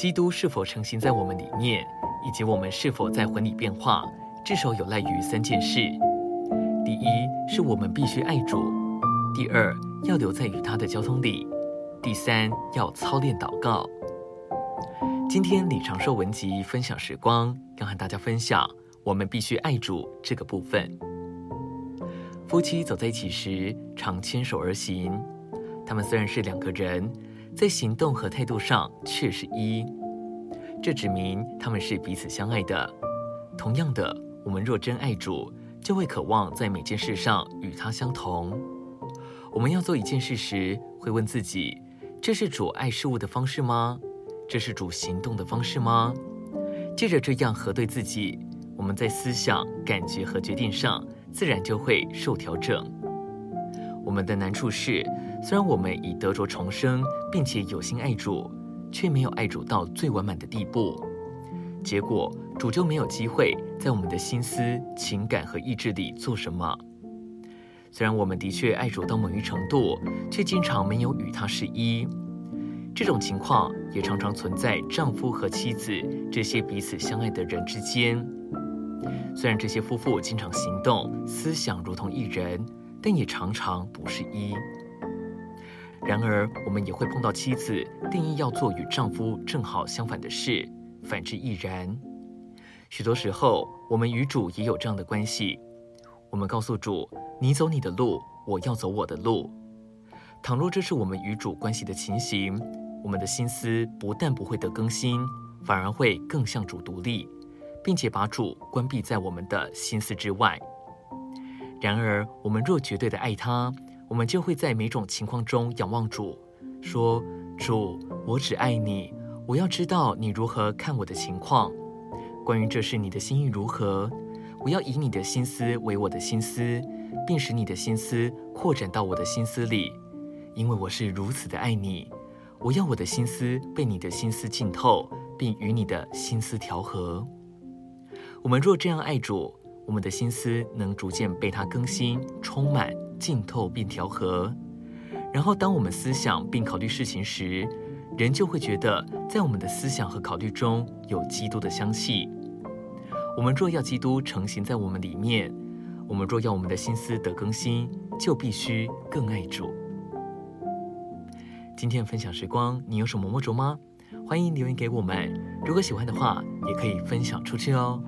基督是否承行在我们里面，以及我们是否在魂里变化，至少有赖于三件事：第一，是我们必须爱主；第二，要留在与他的交通里；第三，要操练祷告。今天李长寿文集分享时光，要和大家分享我们必须爱主这个部分。夫妻走在一起时，常牵手而行。他们虽然是两个人，在行动和态度上却是一。这指明他们是彼此相爱的。同样的，我们若真爱主，就会渴望在每件事上与他相同。我们要做一件事时，会问自己：这是主爱事物的方式吗？这是主行动的方式吗？借着这样核对自己，我们在思想、感觉和决定上，自然就会受调整。我们的难处是，虽然我们已得着重生，并且有心爱主，却没有爱主到最完满的地步。结果，主就没有机会在我们的心思、情感和意志里做什么。虽然我们的确爱主到某一程度，却经常没有与他是一。这种情况也常常存在丈夫和妻子这些彼此相爱的人之间。虽然这些夫妇经常行动、思想如同一人，但也常常不是一。然而，我们也会碰到妻子定义要做与丈夫正好相反的事，反之亦然。许多时候，我们与主也有这样的关系。我们告诉主：“你走你的路，我要走我的路。”倘若这是我们与主关系的情形，我们的心思不但不会得更新，反而会更向主独立，并且把主关闭在我们的心思之外。然而，我们若绝对的爱他，我们就会在每种情况中仰望主，说：“主，我只爱你，我要知道你如何看我的情况。关于这事，你的心意如何？我要以你的心思为我的心思，并使你的心思扩展到我的心思里。”因为我是如此的爱你，我要我的心思被你的心思浸透，并与你的心思调和。我们若这样爱主，我们的心思能逐渐被他更新、充满、浸透并调和。然后，当我们思想并考虑事情时，人就会觉得，在我们的思想和考虑中有基督的香气。我们若要基督成型在我们里面，我们若要我们的心思得更新，就必须更爱主。今天分享时光，你有什么摸着吗？欢迎留言给我们。如果喜欢的话，也可以分享出去哦。